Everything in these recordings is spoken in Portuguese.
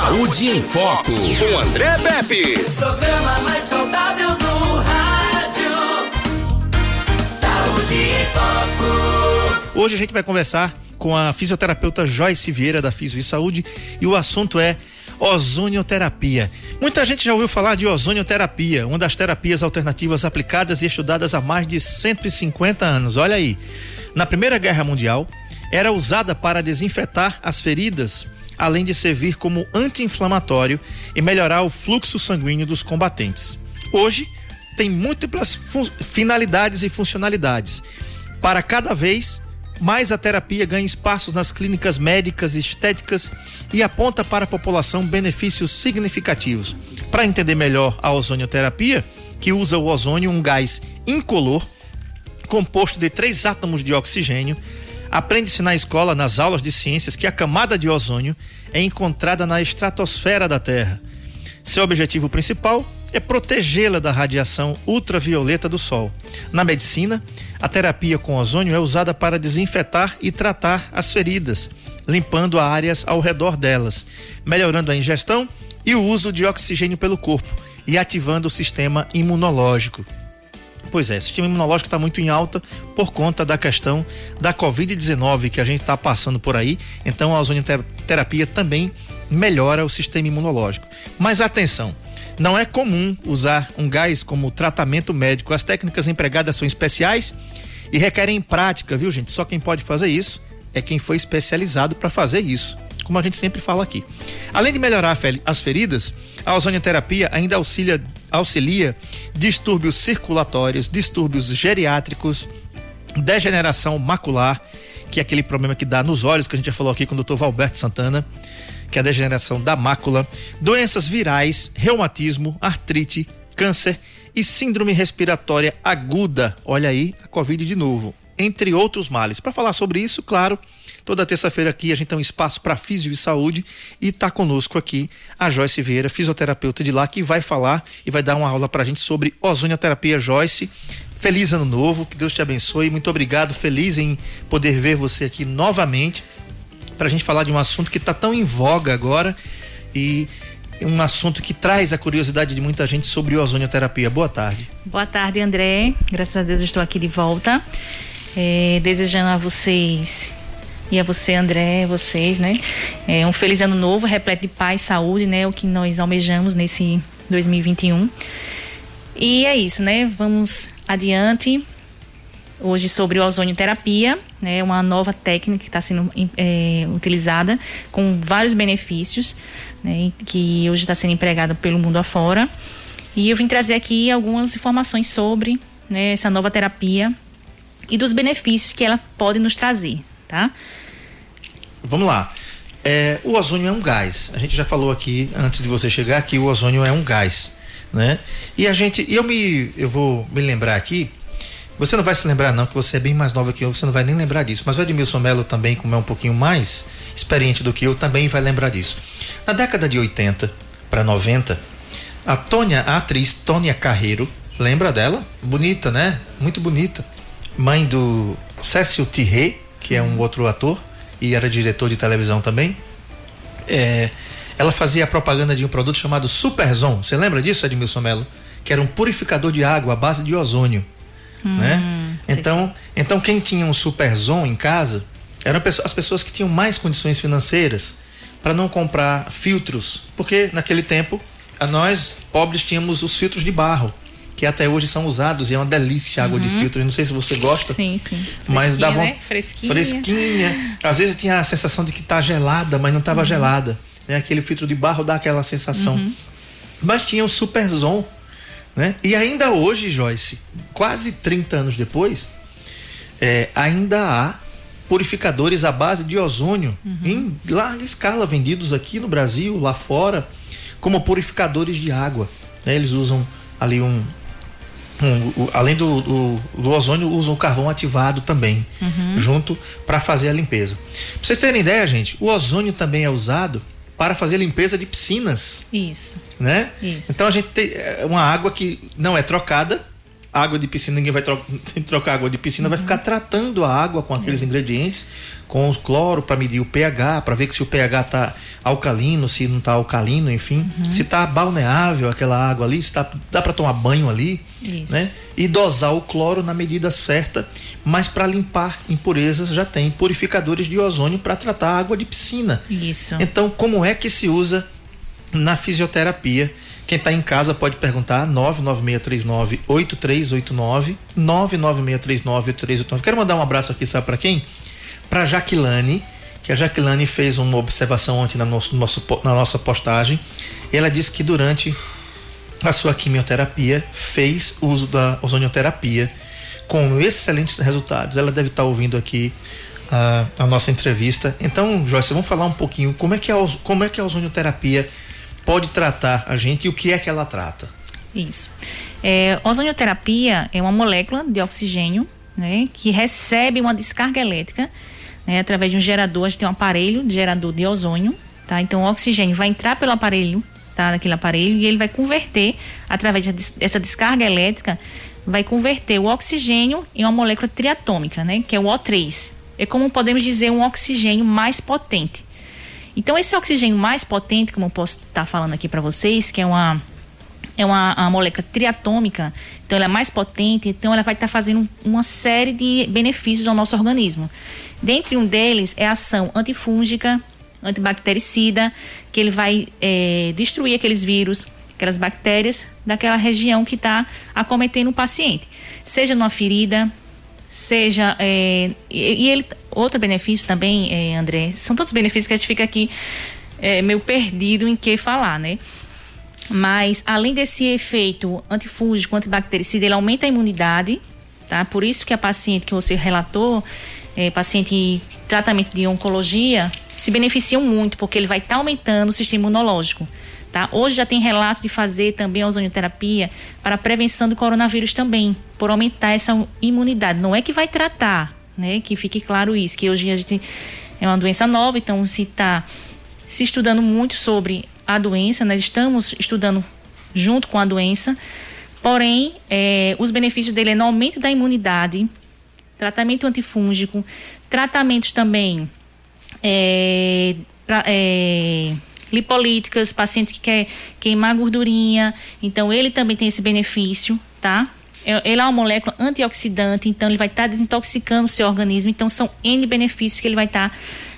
Saúde em Foco, com André Pepe. Programa mais saudável do rádio. Saúde em Foco. Hoje a gente vai conversar com a fisioterapeuta Joyce Vieira da Fisio e Saúde e o assunto é ozonioterapia. Muita gente já ouviu falar de ozonioterapia, uma das terapias alternativas aplicadas e estudadas há mais de 150 anos. Olha aí. Na Primeira Guerra Mundial, era usada para desinfetar as feridas, além de servir como anti-inflamatório e melhorar o fluxo sanguíneo dos combatentes. Hoje, tem múltiplas finalidades e funcionalidades. Para cada vez mais a terapia ganha espaços nas clínicas médicas e estéticas e aponta para a população benefícios significativos. Para entender melhor a ozonioterapia, que usa o ozônio, um gás incolor, composto de três átomos de oxigênio, aprende-se na escola, nas aulas de ciências, que a camada de ozônio é encontrada na estratosfera da Terra. Seu objetivo principal é protegê-la da radiação ultravioleta do Sol. Na medicina, a terapia com ozônio é usada para desinfetar e tratar as feridas, limpando áreas ao redor delas, melhorando a ingestão e o uso de oxigênio pelo corpo e ativando o sistema imunológico. Pois é, o sistema imunológico está muito em alta por conta da questão da Covid-19 que a gente está passando por aí. Então a ozonioterapia também melhora o sistema imunológico. Mas atenção, não é comum usar um gás como tratamento médico. As técnicas empregadas são especiais e requerem prática, viu, gente? Só quem pode fazer isso é quem foi especializado para fazer isso, como a gente sempre fala aqui. Além de melhorar as feridas, a ozonioterapia ainda auxilia, auxilia distúrbios circulatórios, distúrbios geriátricos, degeneração macular, que é aquele problema que dá nos olhos, que a gente já falou aqui com o Dr. Valberto Santana, que é a degeneração da mácula, doenças virais, reumatismo, artrite, câncer e síndrome respiratória aguda. Olha aí, a Covid de novo, entre outros males. Para falar sobre isso, claro, toda terça-feira aqui a gente tem um espaço para físio e saúde e está conosco aqui a Joyce Vieira, fisioterapeuta de lá, que vai falar e vai dar uma aula para a gente sobre ozonioterapia. Joyce, feliz ano novo, que Deus te abençoe, muito obrigado, feliz em poder ver você aqui novamente para a gente falar de um assunto que está tão em voga agora e um assunto que traz a curiosidade de muita gente sobre ozonioterapia. Boa tarde. Boa tarde, André. Graças a Deus estou aqui de volta. É, desejando a vocês e a você, André, vocês, né? É, um feliz ano novo, repleto de paz, saúde, né? O que nós almejamos nesse 2021. E é isso, né? Vamos adiante hoje sobre ozonioterapia, né, uma nova técnica que está sendo é, utilizada com vários benefícios, né, que hoje está sendo empregada pelo mundo afora. E eu vim trazer aqui algumas informações sobre né, essa nova terapia e dos benefícios que ela pode nos trazer, tá? Vamos lá. É, o ozônio é um gás. A gente já falou aqui antes de você chegar que o ozônio é um gás, né? E a gente, eu me, eu vou me lembrar aqui você não vai se lembrar, não, que você é bem mais nova que eu, você não vai nem lembrar disso. Mas o Edmilson Mello também, como é um pouquinho mais experiente do que eu, também vai lembrar disso. Na década de 80 para 90, a Tônia, a atriz Tônia Carreiro, lembra dela? Bonita, né? Muito bonita. Mãe do Cécio Thierry, que é um outro ator e era diretor de televisão também. É, ela fazia a propaganda de um produto chamado Superzon. Você lembra disso, Edmilson Mello? Que era um purificador de água à base de ozônio. Hum, né? Então, sim. então quem tinha um Superzon em casa eram as pessoas que tinham mais condições financeiras para não comprar filtros, porque naquele tempo nós pobres tínhamos os filtros de barro que até hoje são usados e é uma delícia a água uhum. de filtro. não sei se você gosta. Sim, sim. Mas dava né? fresquinha. fresquinha. Às vezes tinha a sensação de que tá gelada, mas não estava uhum. gelada. Né? Aquele filtro de barro dá aquela sensação. Uhum. Mas tinha o Superzon, né? E ainda hoje, Joyce, quase 30 anos depois, é, ainda há purificadores à base de ozônio uhum. em larga escala vendidos aqui no Brasil, lá fora, como purificadores de água. Né? Eles usam ali um, um, além do, do, do, ozônio, usam o carvão ativado também, uhum. junto para fazer a limpeza. Pra vocês terem ideia, gente, o ozônio também é usado para fazer limpeza de piscinas. Isso. Né? Isso. Então a gente tem é, uma água que não é trocada, água de piscina, ninguém vai tro trocar água de piscina, vai ficar tratando a água com aqueles ingredientes, com o cloro para medir o pH, para ver se o pH tá alcalino, se não tá alcalino, enfim, se tá balneável aquela água ali, se tá, dá para tomar banho ali, Isso. né? E dosar o cloro na medida certa, mas para limpar impurezas já tem purificadores de ozônio para tratar a água de piscina. Isso. Então, como é que se usa na fisioterapia? Quem está em casa pode perguntar 99639-8389, 99639-8389. Quero mandar um abraço aqui, sabe para quem? Para Jaquilane, que a Jaquilane fez uma observação ontem na, nosso, nosso, na nossa postagem. Ela disse que durante a sua quimioterapia fez uso da ozonioterapia com excelentes resultados. Ela deve estar ouvindo aqui a, a nossa entrevista. Então, Joyce, vamos falar um pouquinho como é que a, ozo- como é que a ozonioterapia pode tratar a gente e o que é que ela trata. Isso. É, ozonioterapia é uma molécula de oxigênio né, que recebe uma descarga elétrica né, através de um gerador. A gente tem um aparelho de gerador de ozônio. Tá? Então, o oxigênio vai entrar pelo aparelho, tá, naquele aparelho, e ele vai converter, através dessa- descarga elétrica, vai converter o oxigênio em uma molécula triatômica, né, que é o O3. É como podemos dizer um oxigênio mais potente. Então, esse oxigênio mais potente, como eu posso estar falando aqui para vocês, que é uma é uma, uma molécula triatômica, então ela é mais potente, então ela vai estar fazendo uma série de benefícios ao nosso organismo. Dentre um deles é a ação antifúngica, antibactericida, que ele vai eh, destruir aqueles vírus, aquelas bactérias daquela região que está acometendo o paciente, seja numa ferida, seja eh, e, ele outro benefício também, eh, André, são todos benefícios que a gente fica aqui eh, meio perdido em que falar, né? Mas além desse efeito antifúngico, antibactericida, ele aumenta a imunidade, tá? Por isso que a paciente que você relatou, é, paciente em tratamento de oncologia, se beneficiam muito, porque ele vai estar aumentando o sistema imunológico. Tá? Hoje já tem relatos de fazer também a ozonioterapia para a prevenção do coronavírus também, por aumentar essa imunidade. Não é que vai tratar, né? Que fique claro isso, que hoje a gente é uma doença nova, então se está se estudando muito sobre a doença, nós estamos estudando junto com a doença, porém, eh, os benefícios dele é no aumento da imunidade, tratamento antifúngico, tratamentos também eh, pra- eh, lipolíticas, pacientes que quer queimar gordurinha, então ele também tem esse benefício, tá? É- Ele é uma molécula antioxidante, então ele vai estar desintoxicando o seu organismo, então são N benefícios que ele vai estar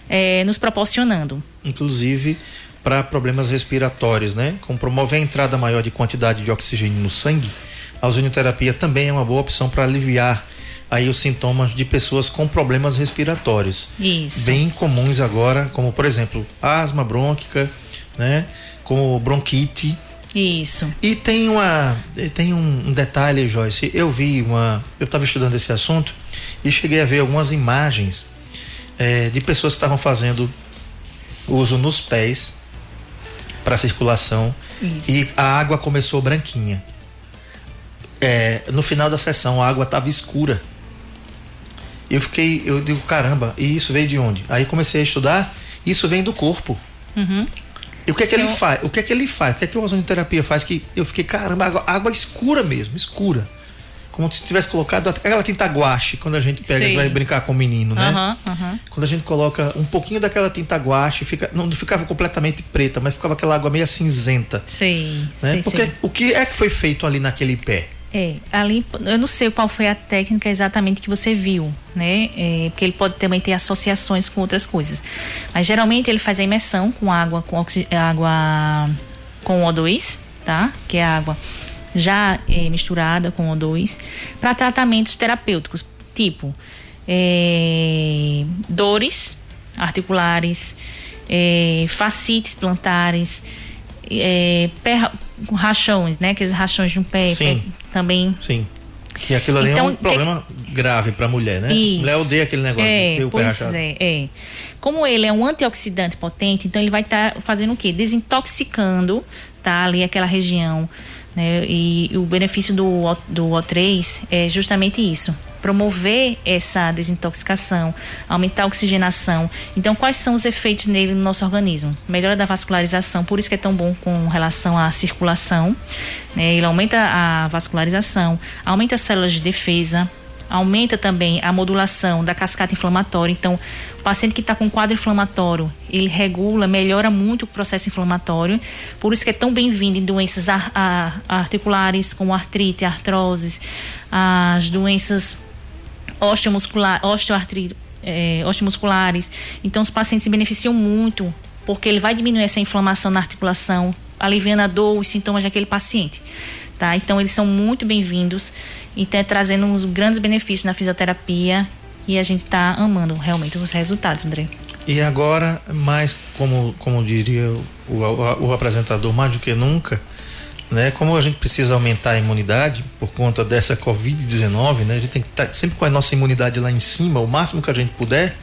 eh, nos proporcionando. Inclusive para problemas respiratórios, né? Como promove a entrada maior de quantidade de oxigênio no sangue, a ozonioterapia também é uma boa opção para aliviar aí os sintomas de pessoas com problemas respiratórios. Isso. bem comuns agora, como por exemplo, asma brônquica, né? Como bronquite. Isso. E tem uma e tem um, detalhe, Joyce, eu vi uma, eu estava estudando esse assunto e cheguei a ver algumas imagens eh, de pessoas que estavam fazendo uso nos pés para circulação Isso. e a água começou branquinha. É, no final da sessão a água estava escura. Eu fiquei, eu digo, caramba, e isso veio de onde? Aí comecei a estudar, isso vem do corpo. Uhum. E o que é que ele Então- faz? O que é que ele faz? O que é que a ozonioterapia faz? Que eu fiquei, caramba, água, água escura mesmo, escura. Como se tivesse colocado aquela tinta guache quando a gente pega e vai brincar com o menino, né? Aham, aham. Quando a gente coloca um pouquinho daquela tinta guache, fica, não ficava completamente preta, mas ficava aquela água meio cinzenta. Sei, Né? sei, Porque sei. o que é que foi feito ali naquele pé? É, ali, eu não sei qual foi a técnica exatamente que você viu, né? É, porque ele pode também ter associações com outras coisas. Mas geralmente ele faz a imersão com água, com água com O2, tá? Que é água já é, misturada com O2, para tratamentos terapêuticos, tipo é, dores articulares, é, fascites plantares, é, pé, rachões, né? Aqueles rachões de um pé, Sim. pé também. Sim. Que aquilo ali Então, é um que- problema grave pra mulher, né? Isso. Mulher odeia aquele negócio de É, ter o pé pois rachado. é, é. Como ele é um antioxidante potente, então ele vai estar fazendo o quê? Desintoxicando, tá? Ali aquela região, né? E o benefício do, O- do O3 é justamente isso. Promover essa desintoxicação, aumentar a oxigenação. Então, quais são os efeitos nele no nosso organismo? Melhora da vascularização, por isso que é tão bom com relação à circulação. Né? Ele aumenta a vascularização, aumenta as células de defesa, aumenta também a modulação da cascata inflamatória. Então, o paciente que está com quadro inflamatório, ele regula, melhora muito o processo inflamatório. Por isso que é tão bem-vindo em doenças articulares, como artrite, artroses, as doenças osteomuscular, osteoartrite, é, osteomusculares. Então, os pacientes se beneficiam muito, porque ele vai diminuir essa inflamação na articulação, aliviando a dor, os sintomas daquele paciente. Tá? Então, eles são muito bem-vindos e está trazendo uns grandes benefícios na fisioterapia e a gente está amando realmente os resultados, André. E agora, mais como, como diria o, o, o apresentador, mais do que nunca, né? Como a gente precisa aumentar a imunidade por conta dessa Covid-19, né? A gente tem que estar tá sempre com a nossa imunidade lá em cima, o máximo que a gente puder.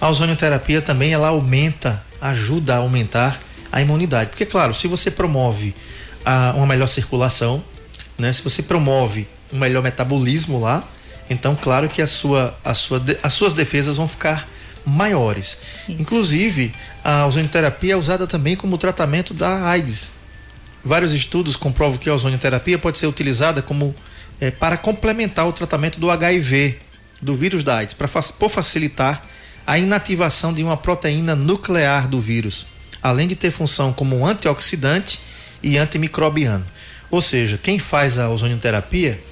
A ozonioterapia também ela aumenta, ajuda a aumentar a imunidade. Porque, claro, se você promove a, uma melhor circulação, né? Se você promove um melhor metabolismo lá, então claro que a sua, a sua, as suas defesas vão ficar maiores. Isso. Inclusive, a ozonioterapia é usada também como tratamento da AIDS. Vários estudos comprovam que a ozonioterapia pode ser utilizada como é, para complementar o tratamento do HIV, do vírus da AIDS, para por facilitar a inativação de uma proteína nuclear do vírus, além de ter função como antioxidante e antimicrobiano. Ou seja, quem faz a ozonioterapia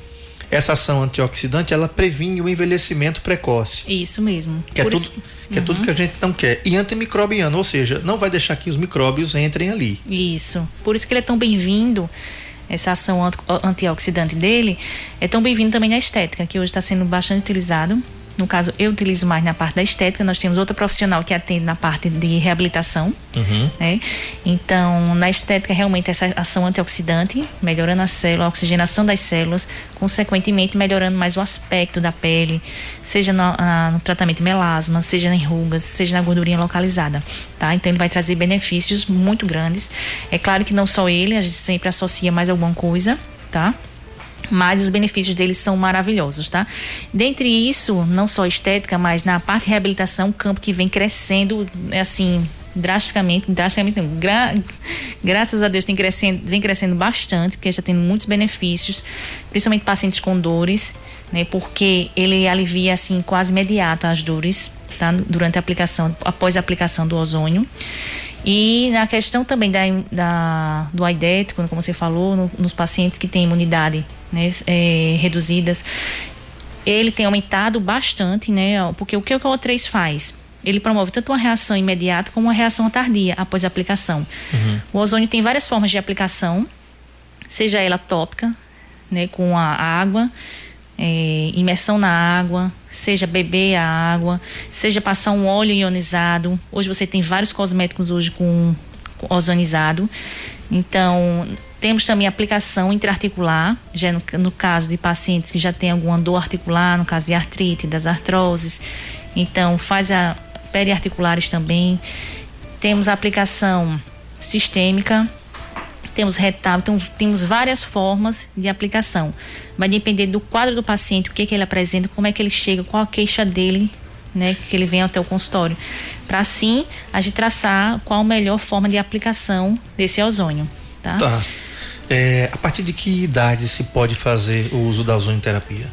essa ação antioxidante ela previne o envelhecimento precoce. Isso mesmo. Que, é tudo, isso... que é tudo que a gente não quer. E antimicrobiano, ou seja, não vai deixar que os micróbios entrem ali. Isso. Por isso que ele é tão bem-vindo. Essa ação antioxidante dele é tão bem-vindo também na estética, que hoje está sendo bastante utilizado no caso, eu utilizo mais na parte da estética. Nós temos outra profissional que atende na parte de reabilitação. Uhum. Né? Então, na estética, realmente, essa ação antioxidante, melhorando a célula, a oxigenação das células, consequentemente, melhorando mais o aspecto da pele, seja no, na, no tratamento de melasma, seja em rugas, seja na gordurinha localizada. Tá? Então, ele vai trazer benefícios muito grandes. É claro que não só ele, a gente sempre associa mais alguma coisa, tá? Mas os benefícios deles são maravilhosos, tá? Dentre isso, não só estética, mas na parte de reabilitação, um campo que vem crescendo, assim, drasticamente, drasticamente não, gra, graças a Deus tem crescendo, vem crescendo bastante, porque já tem muitos benefícios, principalmente pacientes com dores, né? Porque ele alivia, assim, quase imediata as dores, tá? Durante a aplicação, após a aplicação do ozônio. E na questão também da, da do aidético, como você falou, no, nos pacientes que têm imunidade né, é, reduzidas, ele tem aumentado bastante, né? Porque o que o CO3 faz? Ele promove tanto uma reação imediata como uma reação tardia após a aplicação. Uhum. O ozônio tem várias formas de aplicação, seja ela tópica, né, com a água, é, imersão na água, seja beber a água, seja passar um óleo ionizado. Hoje você tem vários cosméticos hoje com, com ozonizado. Então, temos também aplicação intraarticular, já no, no, caso de pacientes que já têm alguma dor articular, no caso de artrite, das artroses. Então, faz a periarticulares também. Temos aplicação sistêmica, temos retábulo, então temos várias formas de aplicação. Vai depender do quadro do paciente, o que, que ele apresenta, como é que ele chega, qual a queixa dele, né, que ele vem até o consultório. Para assim a gente traçar qual a melhor forma de aplicação desse ozônio. Tá? tá. É, a partir de que idade se pode fazer o uso da ozonioterapia?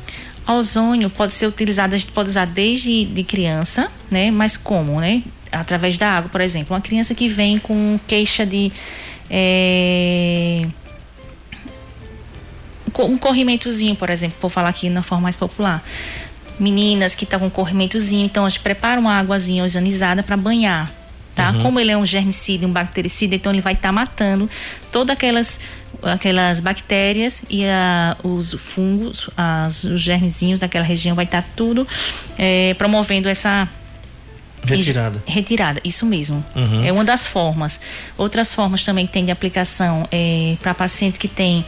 A ozônio pode ser utilizado, a gente pode usar desde de criança, né? Mas como, né? Através da água, por exemplo. Uma criança que vem com queixa de é, um corrimentozinho, por exemplo, vou falar aqui na forma mais popular. Meninas que estão com um corrimentozinho, então a gente prepara uma águazinha ozonizada para banhar, tá? Uhum. Como ele é um germicida, um bactericida, então ele vai estar tá matando todas aquelas aquelas bactérias e a, os fungos, as, os germezinhos daquela região vai estar tá tudo é, promovendo essa Retirada. Retirada, isso mesmo. Uhum. É uma das formas. Outras formas também tem de aplicação é, para pacientes que têm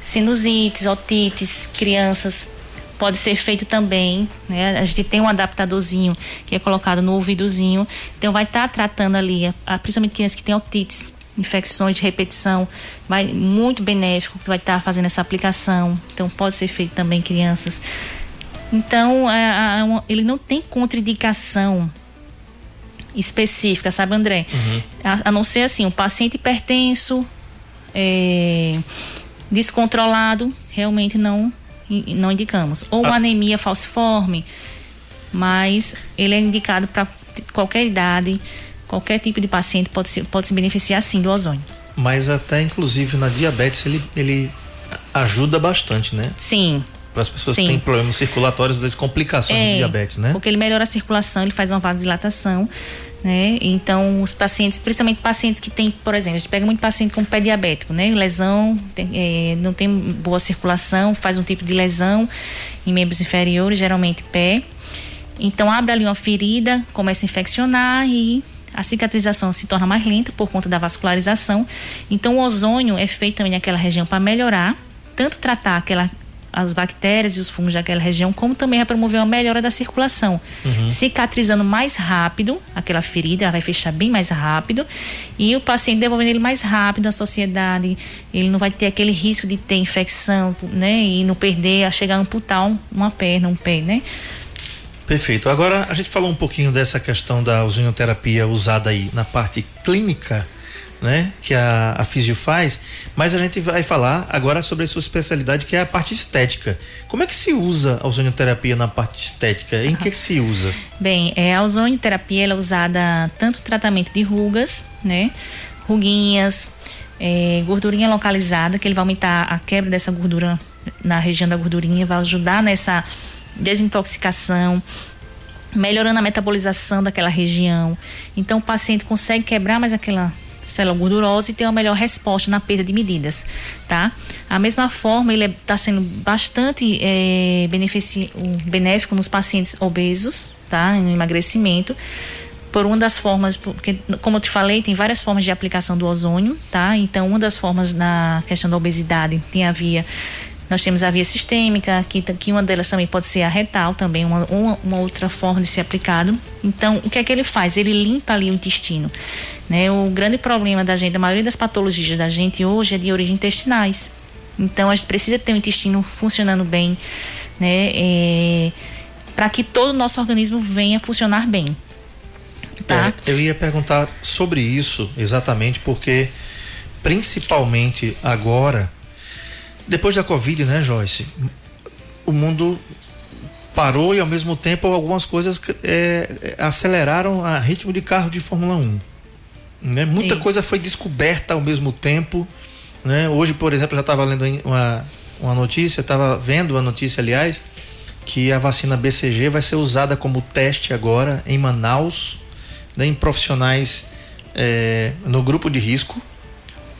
sinusites, otites, crianças. Pode ser feito também, né? A gente tem um adaptadorzinho que é colocado no ouvidozinho. Então vai estar tá tratando ali, principalmente crianças que têm otites, infecções de repetição, vai muito benéfico, vai estar fazendo essa aplicação. Então pode ser feito também crianças Então, a, a, ele não tem contraindicação específica, sabe, André? Uhum. A, a, não ser assim, um paciente hipertenso, é, descontrolado, realmente não, não indicamos. Ou ah. anemia falciforme, mas ele é indicado para qualquer idade, qualquer tipo de paciente pode se, pode se beneficiar sim do ozônio. Mas até inclusive na diabetes ele, ele ajuda bastante, né? Sim. Para as pessoas Sim. que têm problemas circulatórios, das complicações é, do diabetes, né? Porque ele melhora a circulação, ele faz uma vasodilatação, né? Então, os pacientes, principalmente pacientes que têm, por exemplo, a gente pega muito paciente com pé diabético, né? Lesão, tem, é, não tem boa circulação, faz um tipo de lesão em membros inferiores, geralmente pé. Então, abre ali uma ferida, começa a infeccionar e a cicatrização se torna mais lenta por conta da vascularização. Então, o ozônio é feito também naquela região para melhorar, tanto tratar aquela as bactérias e os fungos daquela região, como também vai promover uma melhora da circulação. Uhum. Cicatrizando mais rápido aquela ferida, ela vai fechar bem mais rápido e o paciente devolvendo ele mais rápido à sociedade, ele não vai ter aquele risco de ter infecção, né, e não perder, a chegar a amputar uma perna, um pé, né? Perfeito. Agora a gente falou um pouquinho dessa questão da ozonioterapia usada aí na parte clínica né, que a, a Físio faz, mas a gente vai falar agora sobre a sua especialidade, que é a parte estética. Como é que se usa a ozonioterapia na parte estética? Em que, que se usa? Bem, é, a ozonioterapia é usada tanto no tratamento de rugas, né, ruguinhas, é, gordurinha localizada, que ele vai aumentar a quebra dessa gordura na região da gordurinha, vai ajudar nessa desintoxicação, melhorando a metabolização daquela região. Então o paciente consegue quebrar mais aquela célula gordurosa e ter uma melhor resposta na perda de medidas, tá? A mesma forma, ele está sendo bastante é, benéfico nos pacientes obesos, tá? No emagrecimento, por uma das formas, porque como eu te falei, tem várias formas de aplicação do ozônio, tá? Então, uma das formas na questão da obesidade tem a via nós temos a via sistêmica, que, que uma delas também pode ser a retal, também uma, uma, uma, outra forma de ser aplicado. Então, o que é que ele faz? Ele limpa ali o intestino. Né? O grande problema da gente, a maioria das patologias da gente hoje é de origem intestinais. Então a gente precisa ter o intestino funcionando bem, né? É, para que todo o nosso organismo venha funcionar bem. Tá? É, eu ia perguntar sobre isso exatamente porque principalmente agora, depois da Covid, né, Joyce? O mundo parou e ao mesmo tempo algumas coisas é, aceleraram a ritmo de carro de Fórmula 1. Né? Muita Isso. coisa foi descoberta ao mesmo tempo. Né? Hoje, por exemplo, já estava lendo uma, uma notícia, estava vendo uma notícia, aliás, que a vacina BCG vai ser usada como teste agora em Manaus, né, em profissionais é, no grupo de risco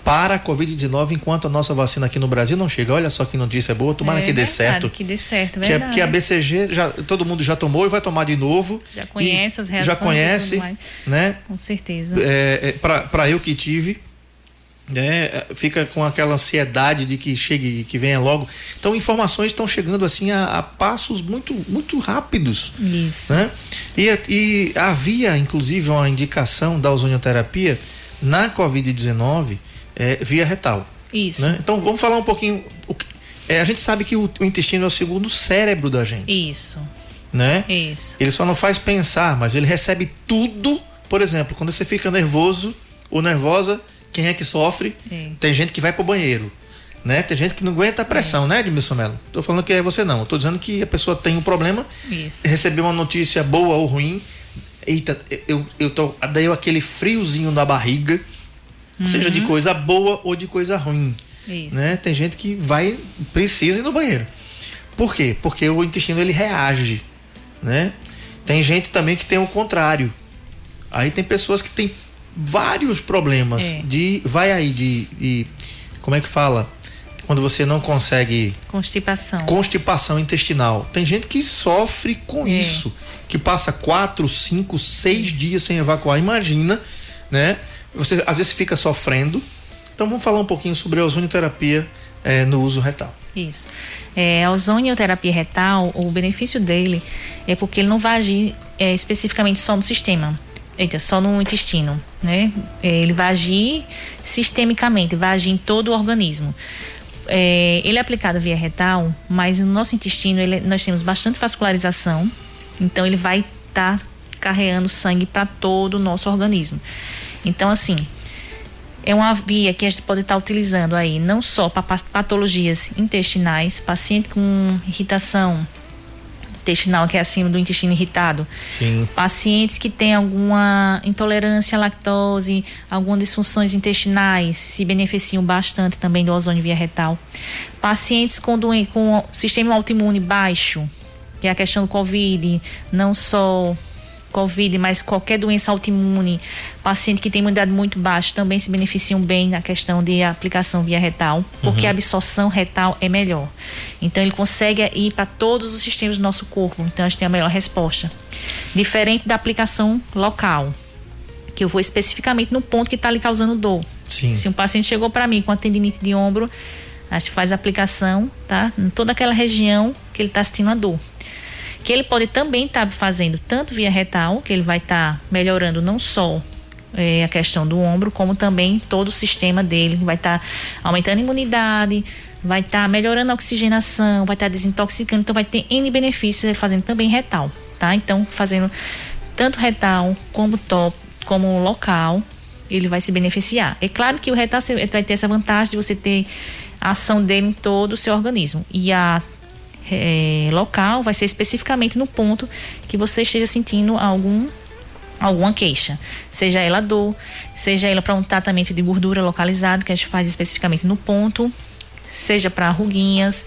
para a Covid-19 enquanto a nossa vacina aqui no Brasil não chega. Olha só que notícia boa, tomara é, que dê certo. Que dê certo, que, é, que a BCG já todo mundo já tomou e vai tomar de novo. Já conhece as reações. Já conhece, né? Com certeza. É, é, para eu que tive, né? Fica com aquela ansiedade de que chegue, que venha logo. Então informações estão chegando assim a, a, passos muito muito rápidos. Isso. Né? E, e havia inclusive uma indicação da ozonioterapia na Covid-19 é, via retal. Isso. Né? Então vamos falar um pouquinho. É, a gente sabe que o, o, intestino é o segundo cérebro da gente. Isso. Né? Isso. Ele só não faz pensar, mas ele recebe tudo. Por exemplo, quando você fica nervoso ou nervosa, quem é que sofre? É. Tem gente que vai pro banheiro. Né? Tem gente que não aguenta a pressão, é. né, Edmilson Mello? Tô falando que é você não. Tô dizendo que a pessoa tem um problema, Isso. recebeu uma notícia boa ou ruim. Eita, eu, eu tô. Daí aquele friozinho na barriga uhum. seja de coisa boa ou de coisa ruim. Isso. Né? Tem gente que vai precisa ir no banheiro. Por quê? Porque o intestino ele reage, né? Tem gente também que tem o contrário. Aí tem pessoas que têm vários problemas é. de vai aí de, de como é que fala? Quando você não consegue constipação. Constipação intestinal. Tem gente que sofre com é. isso, que passa quatro, cinco, seis dias sem evacuar. Imagina, né? Você às vezes fica sofrendo. Então vamos falar um pouquinho sobre a ozonioterapia é, no uso retal. Isso. É, a ozonioterapia retal, o benefício dele é porque ele não vai agir é, especificamente só no sistema, eita, só no intestino, né? É, ele vai agir sistemicamente, vai agir em todo o organismo. É, ele é aplicado via retal, mas no nosso intestino ele, nós temos bastante vascularização, então ele vai estar tá carregando sangue para todo o nosso organismo. Então, assim, é uma via que a gente pode estar tá utilizando aí, não só para patologias intestinais, paciente com irritação intestinal, que é acima do intestino irritado. Sim. Pacientes que têm alguma intolerância à lactose, algumas disfunções intestinais, se beneficiam bastante também do ozônio via retal. Pacientes com, com sistema autoimune baixo, que é a questão do Covid, não só Covid, mas qualquer doença autoimune, paciente que tem imunidade muito baixa também se beneficiam bem na questão de aplicação via retal, porque uhum. a absorção retal é melhor. Então ele consegue ir para todos os sistemas do nosso corpo, então a gente tem a melhor resposta. Diferente da aplicação local, que eu vou especificamente no ponto que está lhe causando dor. Sim. Se um paciente chegou para mim com a tendinite de ombro, a gente faz a aplicação, tá? Em toda aquela região que ele está sentindo a dor que ele pode também estar tá fazendo tanto via retal, que ele vai estar tá melhorando não só é, a questão do ombro, como também todo o sistema dele, vai estar tá aumentando a imunidade, vai estar tá melhorando a oxigenação, vai estar tá desintoxicando, então vai ter N benefícios fazendo também retal, tá? Então, fazendo tanto retal como top, como local, ele vai se beneficiar. É claro que o retal vai ter essa vantagem de você ter a ação dele em todo o seu organismo. E a é, local vai ser especificamente no ponto que você esteja sentindo algum alguma queixa, seja ela dor, seja ela para um tratamento de gordura localizado que a gente faz especificamente no ponto, seja para ruguinhas.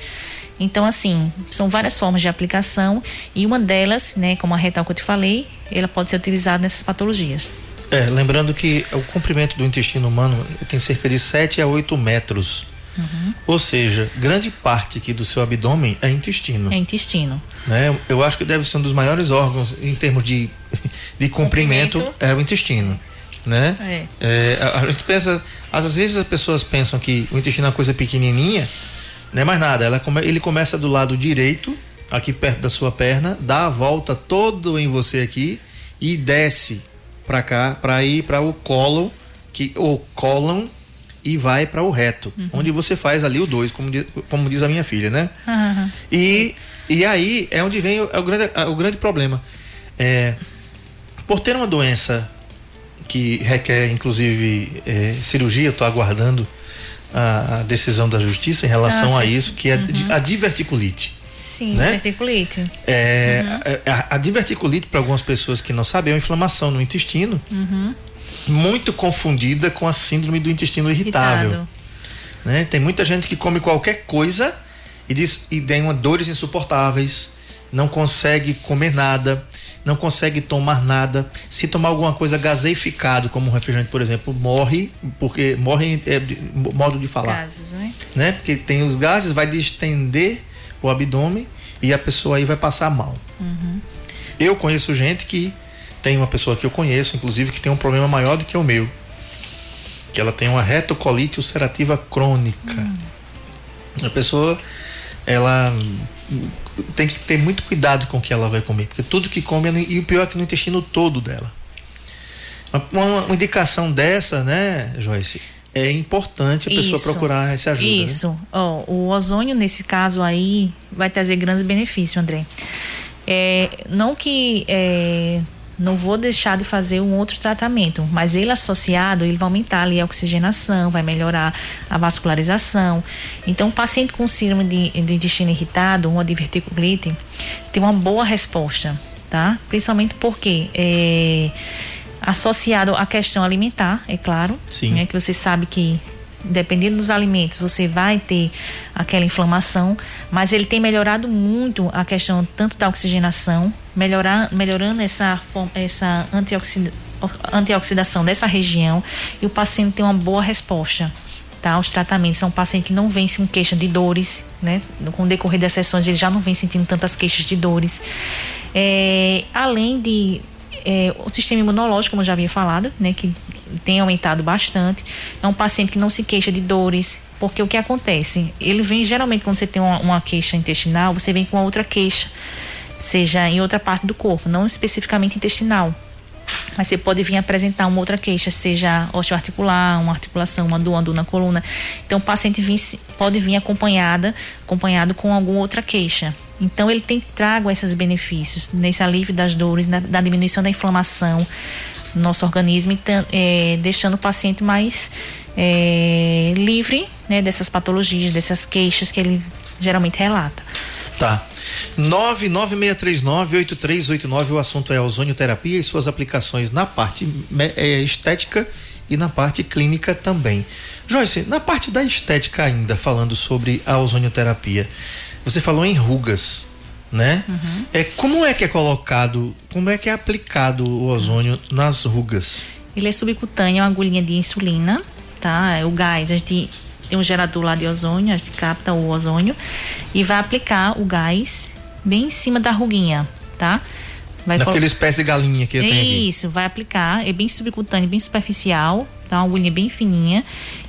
Então, assim, são várias formas de aplicação e uma delas, né, como a retal que eu te falei, ela pode ser utilizada nessas patologias. É, lembrando que o comprimento do intestino humano tem cerca de 7 a 8 metros. Uhum. Ou seja, grande parte aqui do seu abdômen é intestino. É intestino. Né? Eu acho que deve ser um dos maiores órgãos em termos de, de comprimento, comprimento. é o intestino. Né? É. É, a, a, gente pensa, às vezes as pessoas pensam que o intestino é uma coisa pequenininha, não é mais nada. Ela, ele começa do lado direito, aqui perto da sua perna, dá a volta todo em você aqui e desce para cá, para ir para o colo, que o cólon, e vai para o reto, uhum. onde você faz ali o 2, como, diz, como diz a minha filha, né? Uhum. E, e aí é onde vem o, é o, grande, o grande problema. É, por ter uma doença que requer, inclusive, é, cirurgia, eu estou aguardando a, a, decisão da justiça em relação ah, a isso, que é uhum. a diverticulite. Sim, né? diverticulite. É, uhum. a, a, diverticulite, para algumas pessoas que não sabem, é uma inflamação no intestino uhum muito confundida com a síndrome do intestino irritável. Né? Tem muita gente que come qualquer coisa e, diz, e tem uma dores insuportáveis, não consegue comer nada, não consegue tomar nada. Se tomar alguma coisa gaseificado, como um refrigerante, por exemplo, morre, porque morre é modo de falar. Gases, né? né? Porque tem os gases, vai distender o abdômen e a pessoa aí vai passar mal. Uhum. Eu conheço gente que tem uma pessoa que eu conheço, inclusive, que tem um problema maior do que o meu. Que ela tem uma retocolite ulcerativa crônica. Hum. A pessoa, ela tem que ter muito cuidado com o que ela vai comer, porque tudo que come, é e o pior é que no intestino todo dela. Uma, uma indicação dessa, né, Joyce? É importante a pessoa Isso. procurar essa ajuda. Né? Isso. Né? Oh, o ozônio, nesse caso aí, vai trazer grandes benefícios, André. É, não que é, não vou deixar de fazer um outro tratamento, mas ele associado, ele vai aumentar ali a oxigenação, vai melhorar a vascularização. Então, o paciente com síndrome de, de intestino irritado, uma diverticulite, tem uma boa resposta, tá? Principalmente porque é, associado à questão alimentar, é claro, Sim. Né, que você sabe que dependendo dos alimentos, você vai ter aquela inflamação, mas ele tem melhorado muito a questão tanto da oxigenação, melhorar, melhorando essa, essa antioxida, antioxidação dessa região e o paciente tem uma boa resposta. Tá, os tratamentos um paciente que não vem com queixa de dores, né? Com o decorrer das sessões ele já não vem sentindo tantas queixas de dores. É, além de é, o sistema imunológico, como eu já havia falado, né, que tem aumentado bastante. É um paciente que não se queixa de dores, porque o que acontece? Ele vem, geralmente, quando você tem uma, uma queixa intestinal, você vem com outra queixa, seja em outra parte do corpo, não especificamente intestinal. Mas você pode vir apresentar uma outra queixa, seja osteoarticular, uma articulação, uma dor, uma dor na coluna. Então o paciente vir, pode vir acompanhada, acompanhado com alguma outra queixa. Então ele tem trago esses benefícios nesse alívio das dores, na, da diminuição da inflamação no nosso organismo, então, é, deixando o paciente mais é, livre né, dessas patologias, dessas queixas que ele geralmente relata. Tá. 996398389, o assunto é ozonioterapia e suas aplicações na parte é, estética e na parte clínica também. Joyce, na parte da estética ainda, falando sobre a ozonioterapia, você falou em rugas, né? Uhum. É, como é que é colocado, como é que é aplicado o ozônio nas rugas? Ele é subcutâneo, uma agulhinha de insulina, tá? É o gás, a gente tem um gerador lá de ozônio, a gente capta o ozônio e vai aplicar o gás bem em cima da ruguinha, tá? Vai Daquele colo... espécie de galinha que eu tenho aqui. Isso, vai aplicar, é bem subcutâneo, bem superficial, tá? Uma agulhinha bem fininha.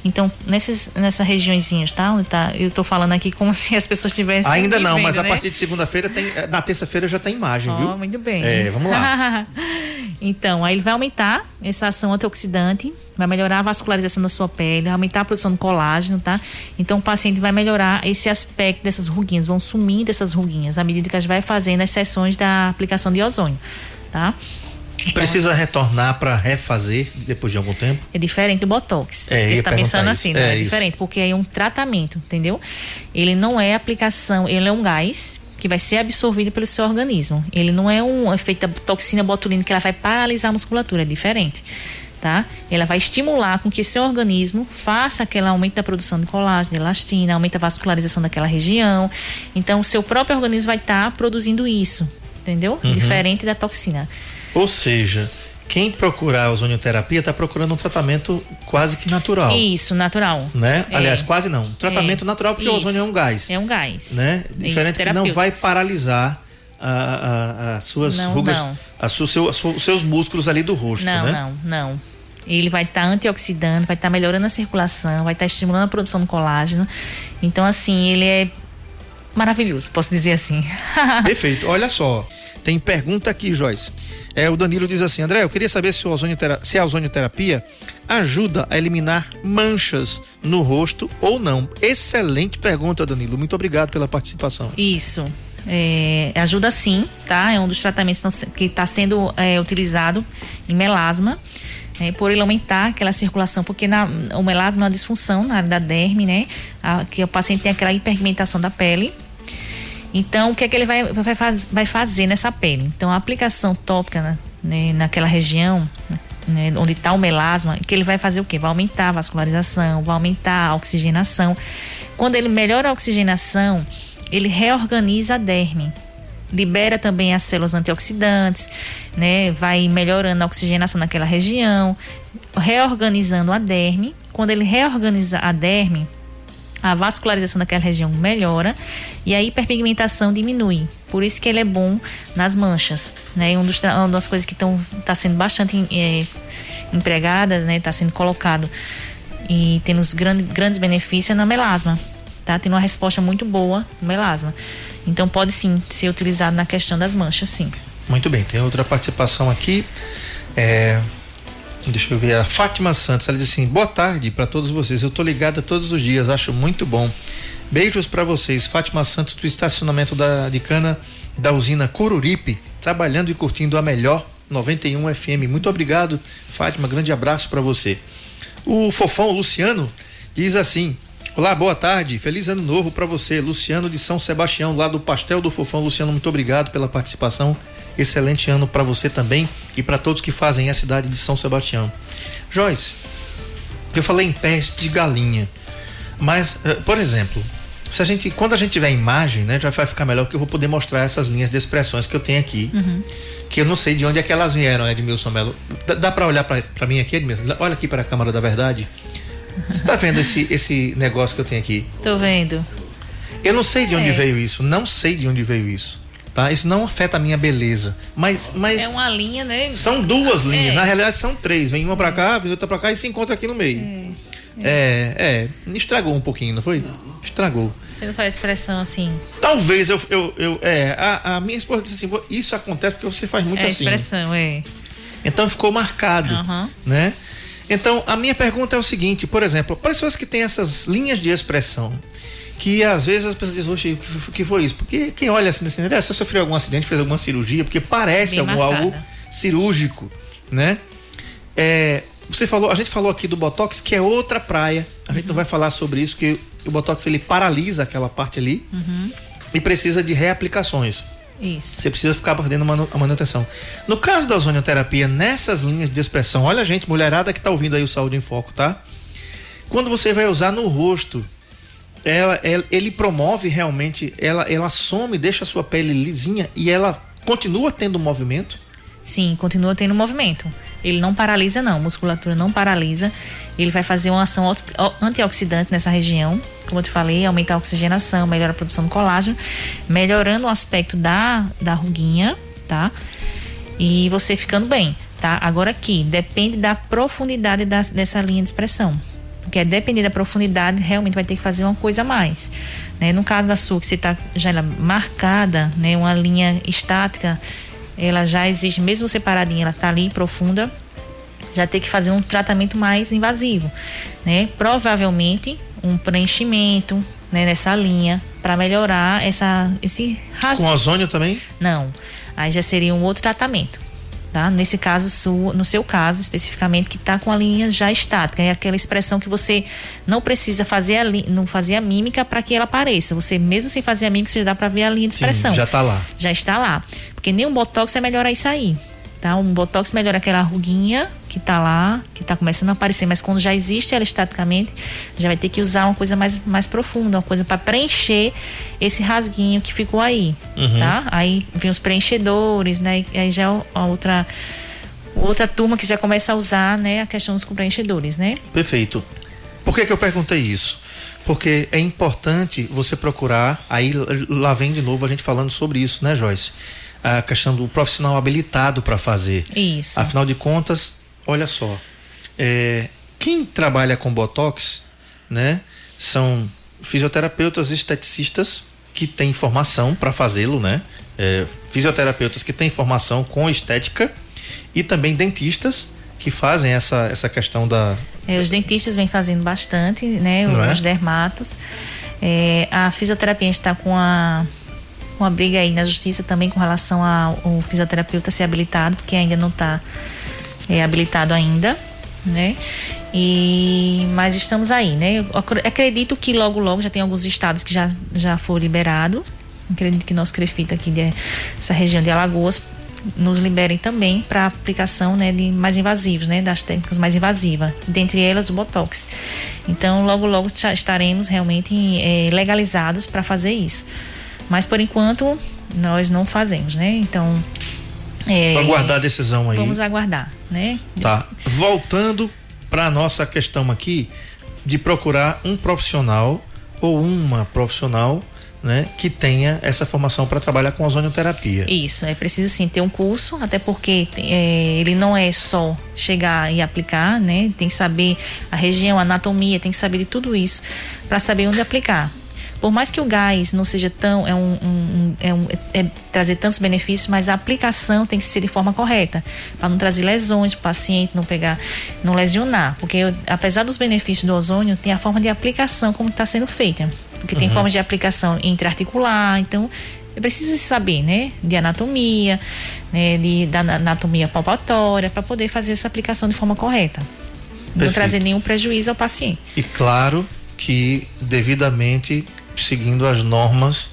Então, nessas, nessas regiõezinhas, tá? Onde tá? Eu tô falando aqui como se as pessoas tivessem. Ainda não, vendo, mas né? a partir de segunda-feira tem. Eh, na terça-feira já tem imagem, oh, viu? Muito bem. É, vamos lá. então, aí ele vai aumentar essa ação antioxidante, vai melhorar a vascularização da sua pele, aumentar a produção de colágeno, tá? Então, o paciente vai melhorar esse aspecto dessas ruguinhas, vão sumindo essas ruguinhas à medida que a gente vai fazendo as sessões da aplicação de ozônio, tá? Então, Precisa retornar para refazer depois de algum tempo? É diferente do Botox. É, você está pensando assim, né? É, é diferente, porque é um tratamento, entendeu? Ele não é aplicação, ele é um gás que vai ser absorvido pelo seu organismo. Ele não é um efeito da toxina botulínica que ela vai paralisar a musculatura, é diferente. Tá? Ela vai estimular com que seu organismo faça aquele aumento da produção de colágeno, de elastina, aumenta a vascularização daquela região. Então, o seu próprio organismo vai estar tá produzindo isso, entendeu? Uhum. Diferente da toxina. Ou seja, quem procurar a ozonioterapia está procurando um tratamento quase que natural. Isso, natural. Né? É. Aliás, quase não. Tratamento é. natural porque Isso. o ozônio é um gás. É um gás. Né? Diferente Isso, que não vai paralisar as suas não, rugas, não. A su, seu, os seus músculos ali do rosto, não, né? Não, não, Ele vai estar tá antioxidando, vai estar tá melhorando a circulação, vai estar tá estimulando a produção do colágeno. Então, assim, ele é maravilhoso, posso dizer assim. Perfeito. Olha só, tem pergunta aqui, Joyce. É, o Danilo diz assim, André, eu queria saber se, o se a ozonioterapia ajuda a eliminar manchas no rosto ou não. Excelente pergunta, Danilo. Muito obrigado pela participação. Isso. É, ajuda sim, tá? É um dos tratamentos que está sendo é, utilizado em melasma. É, por ele aumentar aquela circulação, porque na, o melasma é uma disfunção na área da derme, né? A, que o paciente tem aquela hiperpigmentação da pele então, o que é que ele vai, vai, vai fazer nessa pele? Então, a aplicação tópica né, naquela região, né, onde está o melasma, que ele vai fazer o quê? Vai aumentar a vascularização, vai aumentar a oxigenação. Quando ele melhora a oxigenação, ele reorganiza a derme, libera também as células antioxidantes, né? Vai melhorando a oxigenação naquela região, reorganizando a derme. Quando ele reorganiza a derme, a vascularização daquela região melhora e a hiperpigmentação diminui. Por isso que ele é bom nas manchas, né? Um dos, uma das coisas que estão tá sendo bastante é, empregadas, né? Está sendo colocado e tendo os grande, grandes benefícios é na melasma, tá? Tendo uma resposta muito boa no melasma. Então pode sim ser utilizado na questão das manchas, sim. Muito bem, tem outra participação aqui. É, Deixa eu ver, a Fátima Santos, ela diz assim: boa tarde para todos vocês. Eu tô ligada todos os dias, acho muito bom. Beijos para vocês. Fátima Santos, do estacionamento da, de cana da usina Coruripe, trabalhando e curtindo a melhor 91 FM. Muito obrigado, Fátima. Grande abraço para você. O fofão Luciano diz assim: Olá, boa tarde. Feliz ano novo para você, Luciano de São Sebastião, lá do Pastel do Fofão. Luciano, muito obrigado pela participação. Excelente ano para você também e para todos que fazem a cidade de São Sebastião. Joyce, eu falei em pés de galinha, mas, uh, por exemplo, se a gente, quando a gente tiver imagem, né, já vai ficar melhor porque eu vou poder mostrar essas linhas de expressões que eu tenho aqui, uhum. que eu não sei de onde é que elas vieram, Edmilson Melo. Dá, dá para olhar para mim aqui, Edmilson? Olha aqui para a câmera da verdade. Você está vendo esse, esse negócio que eu tenho aqui? Tô vendo. Eu não sei de onde é. veio isso, não sei de onde veio isso tá? Isso não afeta a minha beleza, mas, mas é uma linha, né? São duas é. linhas, na realidade são três, vem uma para cá, vem outra para cá e se encontra aqui no meio. É, é, é estragou um pouquinho, não foi? Estragou. Você não faz expressão assim. Talvez eu, eu, eu é, a, a minha esposa disse assim, isso acontece porque você faz muito é assim. expressão, é. Então ficou marcado, né? Então, a minha pergunta é o seguinte, por exemplo, pessoas que têm essas linhas de expressão, que às vezes as pessoas dizem, oxe, o que foi- isso? Porque quem olha assim, assim, "Ah, você sofreu algum acidente, fez alguma cirurgia, porque parece Bem algo, cirúrgico, né? É, você falou, a gente falou aqui do Botox, que é outra praia. A gente não vai falar sobre isso, que o Botox ele paralisa aquela parte ali e precisa de reaplicações. Isso. Você precisa ficar perdendo a manutenção. No caso da ozonioterapia, nessas linhas de expressão, olha gente, mulherada que tá ouvindo aí o Saúde em Foco, tá? Quando você vai usar no rosto, ela, ela- ele promove realmente, ela, ela some, deixa a sua pele lisinha e ela continua tendo movimento. Sim, continua tendo movimento. Ele não paralisa, não. A musculatura não paralisa. Ele vai fazer uma ação antioxidante nessa região. Como eu te falei, aumenta a oxigenação, melhora a produção do colágeno, melhorando o aspecto da, da ruguinha, tá? E você ficando bem, tá? Agora aqui, depende da profundidade das- dessa linha de expressão. Porque depender da profundidade, realmente vai ter que fazer uma coisa a mais. Né? No caso da sua, que você está já ela marcada, né? uma linha estática, ela já existe, mesmo separadinha, ela está ali profunda, já tem que fazer um tratamento mais invasivo, né? Provavelmente um preenchimento, né, nessa linha para melhorar essa esse ras... Com ozônio também? Não, aí já seria um outro tratamento, tá? Nesse caso, no seu caso especificamente, que está com a linha já estática, é aquela expressão que você não precisa fazer a não fazer a mímica para que ela apareça. Você mesmo sem fazer a mímica, você já dá para ver a linha de expressão já tá lá. já está lá. Porque nem um botox vai melhorar isso aí. Tá? Um botox melhora aquela ruguinha que tá lá, que tá começando a aparecer, mas quando já existe ela estaticamente, já vai ter que usar uma coisa mais, mais profunda, uma coisa para preencher esse rasguinho que ficou aí, tá? Aí vem os preenchedores, né? Aí já é a outra outra turma que já começa a usar, né, a questão dos preenchedores, né? Perfeito. Por que, que eu perguntei isso? Porque é importante você procurar, aí lá vem de novo a gente falando sobre isso, né, Joyce? A questão do profissional habilitado para fazer. Isso. Afinal de contas, olha só, é, quem trabalha com botox, né, são fisioterapeutas esteticistas que têm formação para fazê-lo, né? É, fisioterapeutas que têm formação com estética e também dentistas que fazem essa, essa questão da, É, os dentistas vêm fazendo bastante, né? Não é? Os dermatos. É, a fisioterapia está com a uma briga aí na justiça também com relação ao fisioterapeuta ser habilitado, porque ainda não está é, habilitado ainda, né? E mas estamos aí, né? Eu acredito que logo logo já tem alguns estados que já já foi liberado. Acredito que nosso crefito aqui dessa região de Alagoas nos liberem também para aplicação né, de mais invasivos, né, das técnicas mais invasivas, dentre elas o botox. Então, logo logo estaremos realmente eh, legalizados para fazer isso. Mas por enquanto nós não fazemos, né? Então, é, aguardar a decisão aí. vamos aguardar, né? Tá. Voltando para nossa questão aqui de procurar um profissional ou uma profissional, né, que tenha essa formação para trabalhar com ozonioterapia. Isso, é preciso sim ter um curso, até porque é, ele não é só chegar e aplicar, né? Tem que saber a região, a anatomia, tem que saber de tudo isso para saber onde aplicar. Por mais que o gás não seja tão. É, um, um- é, um- é trazer tantos benefícios, mas a aplicação tem que ser de forma correta, para não trazer lesões para o paciente, não pegar, não lesionar. Porque apesar dos benefícios do ozônio, tem a forma de aplicação como está sendo feita. Porque tem formas de aplicação intraarticular, então é preciso saber, né, de anatomia, né, de, da na- anatomia palpatória, para poder fazer essa aplicação de forma correta. Não Perfeito. trazer nenhum prejuízo ao paciente. E claro que devidamente seguindo as normas,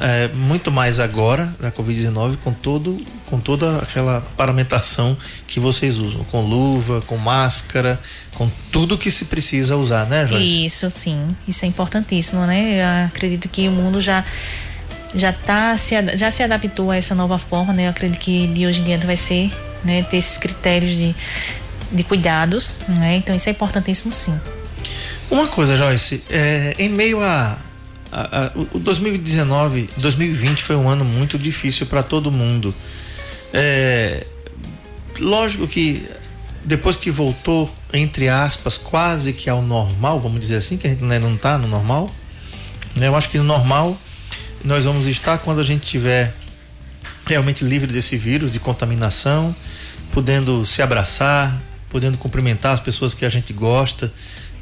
é, muito mais agora da Covid-19, com todo, com toda aquela paramentação que vocês usam, com luva, com máscara, com tudo que se precisa usar, né, Joyce? Isso, sim. Isso é importantíssimo, né? Eu acredito que o mundo já já tá se já se adaptou a essa nova forma, né? Eu acredito que de hoje em diante vai ser, né, ter esses critérios de, de cuidados, né? Então isso é importantíssimo, sim. Uma coisa, Joyce, é, em meio a, a- o 2019, 2020 foi um ano muito difícil para todo mundo. É, lógico que depois que voltou, entre aspas, quase que ao normal, vamos dizer assim, que a gente não está no normal, né? Eu acho que no normal nós vamos estar quando a gente tiver realmente livre desse vírus, de contaminação, podendo se abraçar, podendo cumprimentar as pessoas que a gente gosta,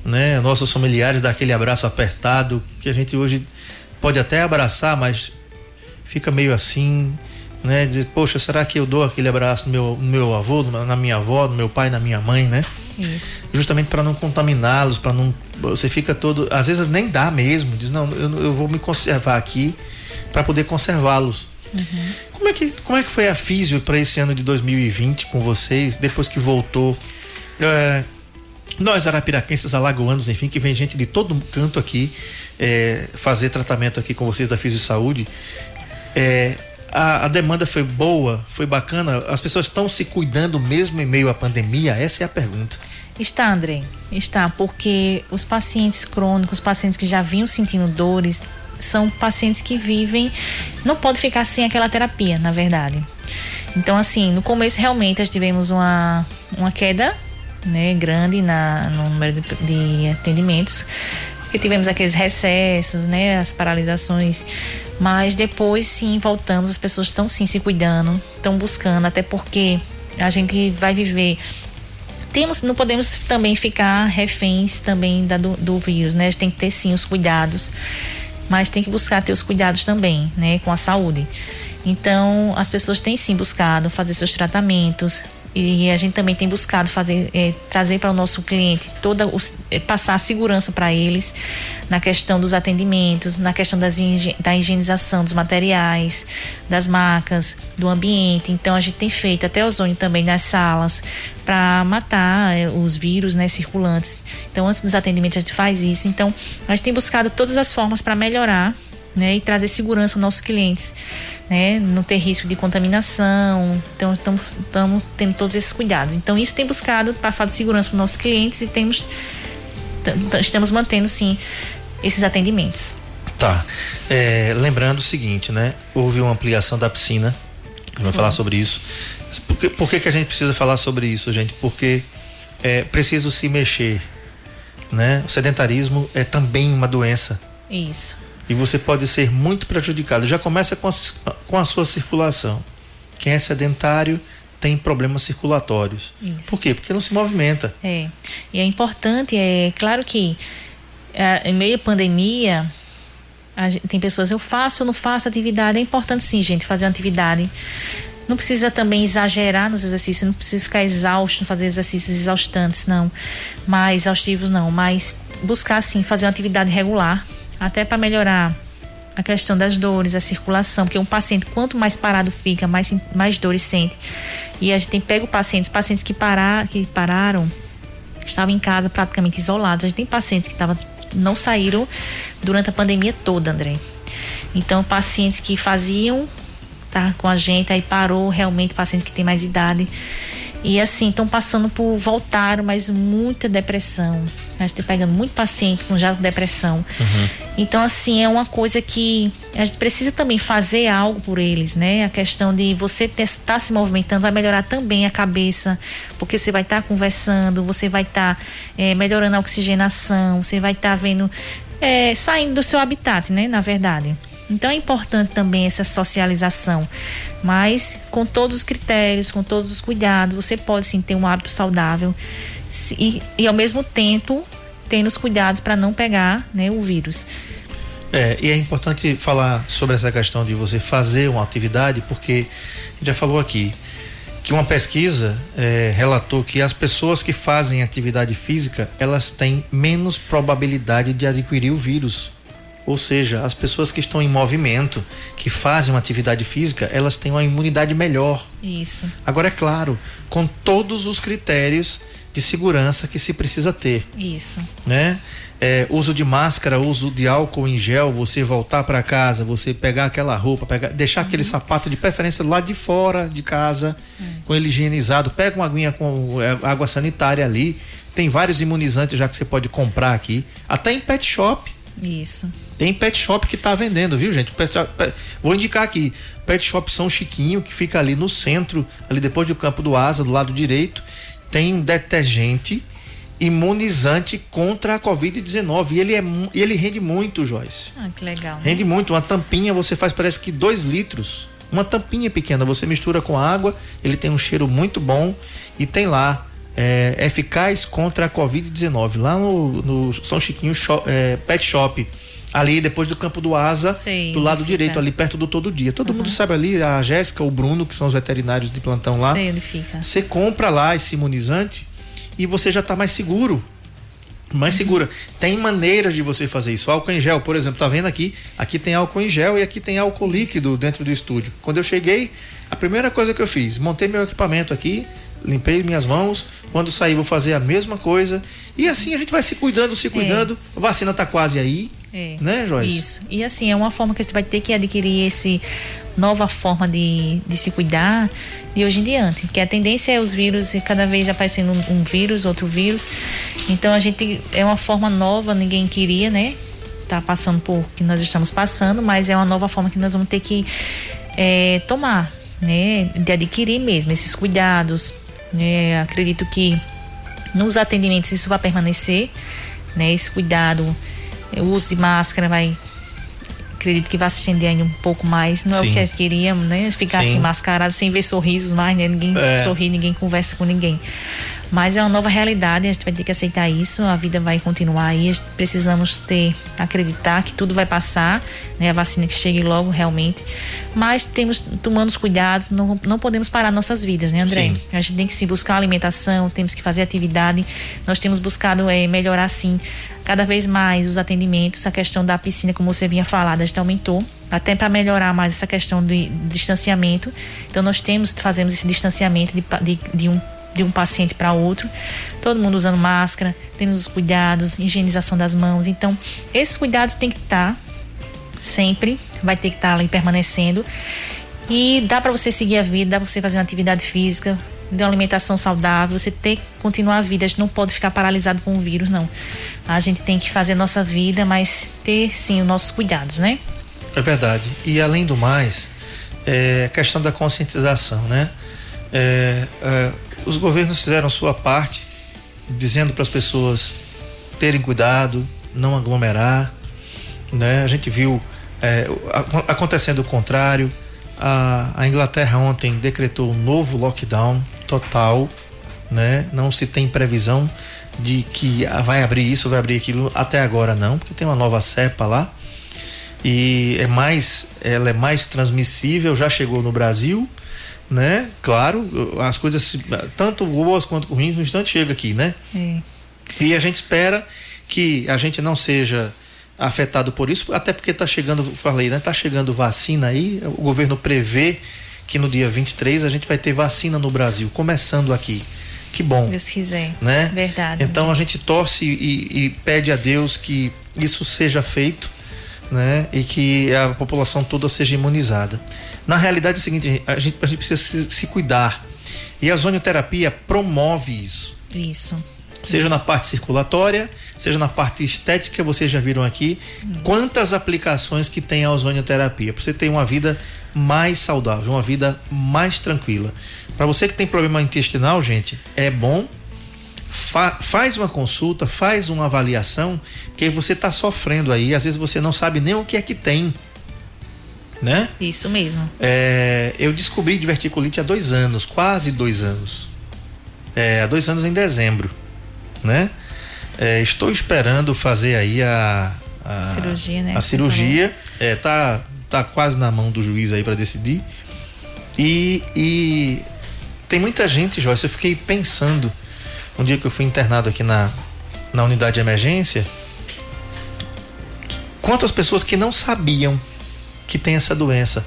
né? Nossos familiares dar aquele abraço apertado, que a gente hoje pode até abraçar, mas fica meio assim, né? Dizer, poxa, será que eu dou aquele abraço no meu, no meu avô, na minha avó, no meu pai, na minha mãe, né? Isso. Justamente para não contaminá-los, para não. Você fica todo. Às vezes nem dá mesmo. Diz, não, eu, eu vou me conservar aqui para poder conservá-los. Uhum. Como, é que, como é que foi a físio para esse ano de 2020 com vocês, depois que voltou? É, nós, arapiraquenses, alagoanos, enfim, que vem gente de todo canto aqui é, fazer tratamento aqui com vocês da Físio Saúde. É, a, a, demanda foi boa, foi bacana? As pessoas estão se cuidando mesmo em meio à pandemia? Essa é a pergunta. Está, André, está, porque os pacientes crônicos, os pacientes que já vinham sentindo dores, são pacientes que vivem, não pode ficar sem aquela terapia, na verdade. Então, assim, no começo realmente nós tivemos uma, uma queda né, grande na, no número de, de atendimentos, porque tivemos aqueles recessos, né, as paralisações, mas depois sim voltamos, as pessoas estão sim se cuidando, estão buscando, até porque a gente vai viver temos, não podemos também ficar reféns também da, do, do vírus, né? A gente tem que ter sim os cuidados, mas tem que buscar ter os cuidados também, né? Com a saúde. Então, as pessoas têm sim buscado fazer seus tratamentos, e a gente também tem buscado fazer é, trazer para o nosso cliente toda os, é, passar a segurança para eles na questão dos atendimentos, na questão das, da higienização dos materiais, das marcas, do ambiente. Então a gente tem feito até ozônio também nas salas para matar é, os vírus né, circulantes. Então antes dos atendimentos a gente faz isso. Então a gente tem buscado todas as formas para melhorar né, e trazer segurança aos nossos clientes, né, não ter risco de contaminação. Então, estamos tendo todos esses cuidados. Então, isso tem buscado passar de segurança para os nossos clientes e temos, estamos mantendo, sim, esses atendimentos. Tá. É, lembrando o seguinte, né? Houve uma ampliação da piscina. Vamos falar sobre isso. Por, que, por que, que a gente precisa falar sobre isso, gente? Porque é preciso se mexer, né? O sedentarismo é também uma doença. Isso e você pode ser muito prejudicado. Já começa com a, com a sua circulação. Quem é sedentário tem problemas circulatórios. Isso. Por quê? Porque não se movimenta. É. E é importante, é claro que é, em meio à pandemia, gente, tem pessoas, eu faço não faço atividade. É importante sim, gente, fazer atividade. Não precisa também exagerar nos exercícios, não precisa ficar exausto, fazer exercícios exaustantes, não. Mais exaustivos, não. Mas buscar, sim, fazer uma atividade regular até para melhorar a questão das dores, a circulação, porque um paciente, quanto mais parado fica, mais, mais dores sente. E a gente tem pego pacientes, pacientes que, parar, que pararam, estavam em casa praticamente isolados. A gente tem pacientes que tavam, não saíram durante a pandemia toda, André. Então, pacientes que faziam tá, com a gente, aí parou realmente, pacientes que têm mais idade. E assim, estão passando por, voltaram, mas muita depressão. A gente tá pegando muito paciente com já depressão. Uhum. Então, assim, é uma coisa que a gente precisa também fazer algo por eles, né? A questão de você estar tá se movimentando vai melhorar também a cabeça, porque você vai estar tá conversando, você vai estar tá, é, melhorando a oxigenação, você vai estar tá vendo, é, saindo do seu habitat, né? Na verdade. Então é importante também essa socialização, mas com todos os critérios, com todos os cuidados, você pode sim ter um hábito saudável e, e ao mesmo tempo tendo os cuidados para não pegar né, o vírus. É, e é importante falar sobre essa questão de você fazer uma atividade, porque já falou aqui que uma pesquisa é, relatou que as pessoas que fazem atividade física elas têm menos probabilidade de adquirir o vírus. Ou seja, as pessoas que estão em movimento, que fazem uma atividade física, elas têm uma imunidade melhor. Isso. Agora, é claro, com todos os critérios de segurança que se precisa ter. Isso. Né? É, uso de máscara, uso de álcool em gel, você voltar para casa, você pegar aquela roupa, pegar, deixar uhum. aquele sapato de preferência lá de fora de casa, uhum. com ele higienizado, pega uma aguinha com é, água sanitária ali. Tem vários imunizantes já que você pode comprar aqui, até em pet shop. Isso. Tem pet shop que tá vendendo, viu, gente? Pet, pet, vou indicar aqui. Pet Shop São Chiquinho, que fica ali no centro, ali depois do campo do Asa, do lado direito. Tem um detergente imunizante contra a Covid-19. E ele, é, ele rende muito, Joyce. Ah, que legal. Né? Rende muito. Uma tampinha você faz, parece que dois litros. Uma tampinha pequena, você mistura com água, ele tem um cheiro muito bom e tem lá é, eficaz contra a Covid-19, lá no, no, São Chiquinho shop, é, Pet Shop. Ali depois do campo do Asa, Sei, do lado direito, ali perto do Todo Dia. Todo mundo sabe ali, a Jéssica, o Bruno, que são os veterinários de plantão lá. Sei onde fica. Você compra lá esse imunizante e você já está mais seguro. Mais segura. Tem maneiras de você fazer isso. Álcool em gel, por exemplo, tá vendo aqui? Aqui tem álcool em gel e aqui tem álcool líquido dentro do estúdio. Quando eu cheguei, a primeira coisa que eu fiz, montei meu equipamento aqui, limpei minhas mãos. Quando sair, vou fazer a mesma coisa. E assim a gente vai se cuidando, se cuidando. A vacina tá quase aí. É. Né, Joyce? Isso. E assim, é uma forma que a gente vai ter que adquirir esse nova forma de, de se cuidar de hoje em diante. Porque a tendência é os vírus e cada vez aparecendo um, um vírus, outro vírus. Então a gente é uma forma nova, ninguém queria, né? Tá passando por que nós estamos passando, mas é uma nova forma que nós vamos ter que é, tomar, né? De adquirir mesmo esses cuidados. Né? Acredito que nos atendimentos isso vai permanecer, né? Esse cuidado, de máscara vai acredito que vai se estender ainda um pouco mais. Não é Sim. o que a gente queria, né? Ficar Sim. assim mascarado, sem ver sorrisos mais, né? Ninguém É. sorri, ninguém conversa com ninguém. Mas é uma nova realidade, a gente vai ter que aceitar isso, a vida vai continuar aí, precisamos ter, acreditar que tudo vai passar, né? A vacina que chegue logo realmente. Mas temos, tomando os cuidados, não, não podemos parar nossas vidas, né, André? Sim. A gente tem que se buscar alimentação, temos que fazer atividade. Nós temos buscado eh, melhorar, sim, cada vez mais os atendimentos. A questão da piscina, como você vinha falado, a gente aumentou, até para melhorar mais essa questão de, distanciamento. Então, nós temos, fazemos esse distanciamento de, de, de um de um paciente para outro, todo mundo usando máscara, tendo os cuidados, higienização das mãos. Então, esses cuidados tem que estar sempre, vai ter que estar ali permanecendo. E dá para você seguir a vida, dá para você fazer uma atividade física, de uma alimentação saudável, você ter que continuar a vida. A gente não pode ficar paralisado com o vírus, não. A gente tem que fazer a nossa vida, mas ter sim os nossos cuidados, né? É verdade. E além do mais, é questão da conscientização, né? É, é, os governos fizeram sua parte, dizendo para as pessoas terem cuidado, não aglomerar, né? A gente viu é, acontecendo o contrário. A, a Inglaterra ontem decretou um novo lockdown total, né? Não se tem previsão de que vai abrir isso, vai abrir aquilo. Até agora não, porque tem uma nova cepa lá e é mais ela é mais transmissível já chegou no Brasil né claro as coisas tanto boas quanto ruins no instante chega aqui né É. e a gente espera que a gente não seja afetado por isso até porque está chegando falei né tá chegando vacina aí o governo prevê que no dia 23 a gente vai ter vacina no Brasil começando aqui que bom Deus quiser. né? Verdade. Então a gente torce e, e pede a Deus que isso seja feito, né? E que a população toda seja imunizada. Na realidade é o seguinte, a gente, a gente precisa se, se cuidar. E a zonioterapia promove isso. Isso. Seja Isso. na parte circulatória, seja na parte estética, vocês já viram aqui quantas aplicações que tem a ozonioterapia. Para você ter uma vida mais saudável, uma vida mais tranquila. Para você que tem problema intestinal, gente, é bom fa- faz uma consulta, faz uma avaliação, porque você está sofrendo aí, às vezes você não sabe nem o que é que tem, né? Isso mesmo. É, eu descobri diverticulite há dois anos, quase dois anos. É, há dois anos em dezembro, né? É, estou esperando fazer aí a, a Cirurgia, né, A cirurgia, é, tá, tá quase na mão do juiz aí para decidir. E, e tem muita gente, Joyce, eu fiquei pensando um dia que eu fui internado aqui na, na unidade de emergência, quantas pessoas que não sabiam que tem essa doença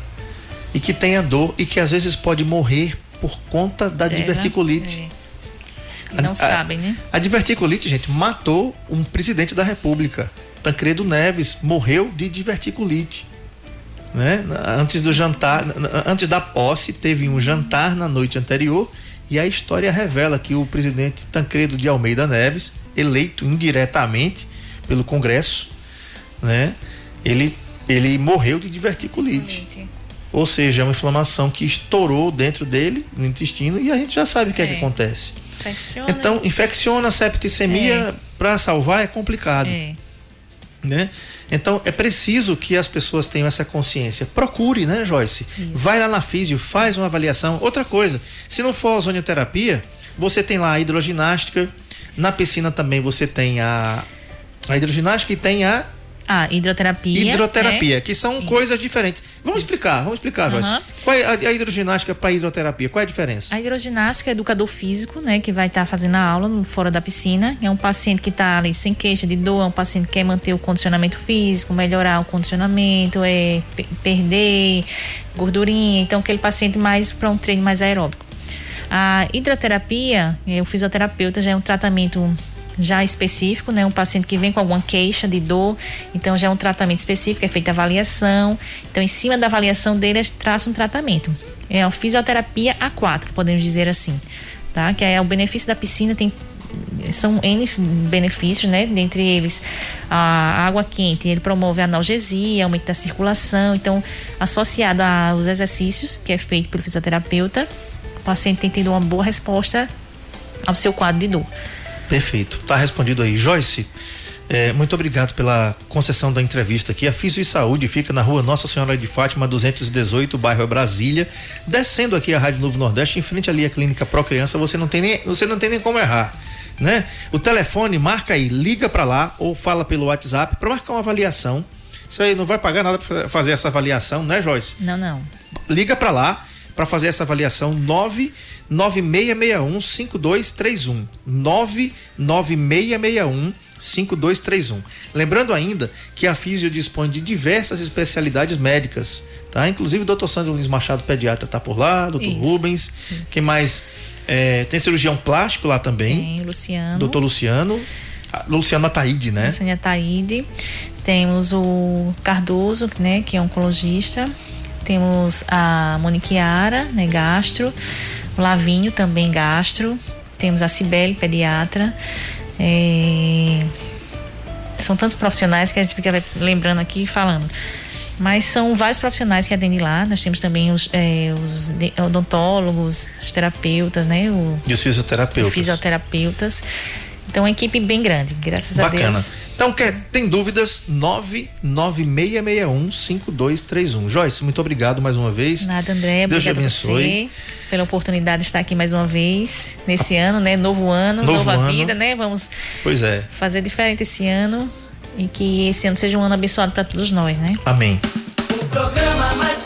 e que tem a dor e que às vezes pode morrer por conta da É, diverticulite. É. Não A- sabem, né? A diverticulite, gente, matou um presidente da República. Tancredo Neves morreu de diverticulite. Né? Antes do jantar, antes da posse, teve um jantar na noite anterior e a história revela que o presidente Tancredo de Almeida Neves, eleito indiretamente pelo Congresso, né? Ele ele morreu de diverticulite. Ou seja, é uma inflamação que estourou dentro dele, no intestino, e a gente já sabe o que é, que É. acontece. Infecciona. Então, infecciona, septicemia, É. para salvar é complicado. É. Né? Então é preciso que as pessoas tenham essa consciência. Procure, né, Joyce? Isso. Vai lá na físio, faz uma avaliação. Outra coisa, se não for a ozonioterapia, você tem lá a hidroginástica, na piscina também você tem a, a hidroginástica e tem a ah, hidroterapia. Hidroterapia, é. que são Isso. coisas diferentes. Vamos Isso. explicar, vamos explicar, Joyce. Uhum. Qual é a, a hidroginástica para hidroterapia? Qual é a diferença? A hidroginástica é educador físico, né, que vai estar tá fazendo a aula fora da piscina. É um paciente que está ali sem queixa de dor, é um paciente que quer manter o condicionamento físico, melhorar o condicionamento, é perder gordurinha. Então, aquele paciente mais para um treino mais aeróbico. A hidroterapia, é, o fisioterapeuta já é um tratamento já específico, né? Um paciente que vem com alguma queixa de dor, então já é um tratamento específico, é feita avaliação. Então, em cima da avaliação dele, traça um tratamento. É uma fisioterapia aquática, podemos dizer assim, tá? Que é o benefício da piscina tem são N benefícios, né? Dentre eles, a água quente, ele promove a analgesia, aumento da circulação. Então, associado aos exercícios que é feito pelo fisioterapeuta, o paciente tem tido uma boa resposta ao seu quadro de dor. Perfeito. Tá respondido aí. Joyce, é, muito obrigado pela concessão da entrevista aqui. A Físio e Saúde fica na rua Nossa Senhora de Fátima, 218, bairro Brasília. Descendo aqui a Rádio Novo Nordeste, em frente ali à Clínica Pro Criança, você não tem nem, você não tem nem como errar. Né? O telefone, marca aí, liga para lá ou fala pelo WhatsApp para marcar uma avaliação. Isso aí não vai pagar nada para fazer essa avaliação, né, Joyce? Não, não. Liga para lá para fazer essa avaliação 99661 5231 99661 5231. Lembrando ainda que a Físio dispõe de diversas especialidades médicas, tá? Inclusive o Dr. Sandro Lins Machado, pediatra, tá por lá, Dr. Isso, Rubens, isso. quem mais? É, tem cirurgião plástico lá também. Tem, Luciano. Doutor Luciano. Luciano Ataíde, né? Luciano Ataíde. Temos o Cardoso, né, que é oncologista. Temos a Moniquiara, né, gastro, o Lavinho também gastro, temos a Cibele, pediatra. É... São tantos profissionais que a gente fica lembrando aqui e falando. Mas são vários profissionais que atendem lá. Nós temos também os, é, os odontólogos, os terapeutas, né? O, e os fisioterapeutas. Fisioterapeutas. Então, uma equipe bem grande, graças Bacana. a Deus. Então, quer, tem dúvidas? 996615231. Joyce, muito obrigado mais uma vez. Nada, André. Deus te abençoe. pela oportunidade de estar aqui mais uma vez, nesse ano, né? Novo ano, Novo nova ano. vida, né? Vamos pois é. fazer diferente esse ano e que esse ano seja um ano abençoado para todos nós, né? Amém. O programa mais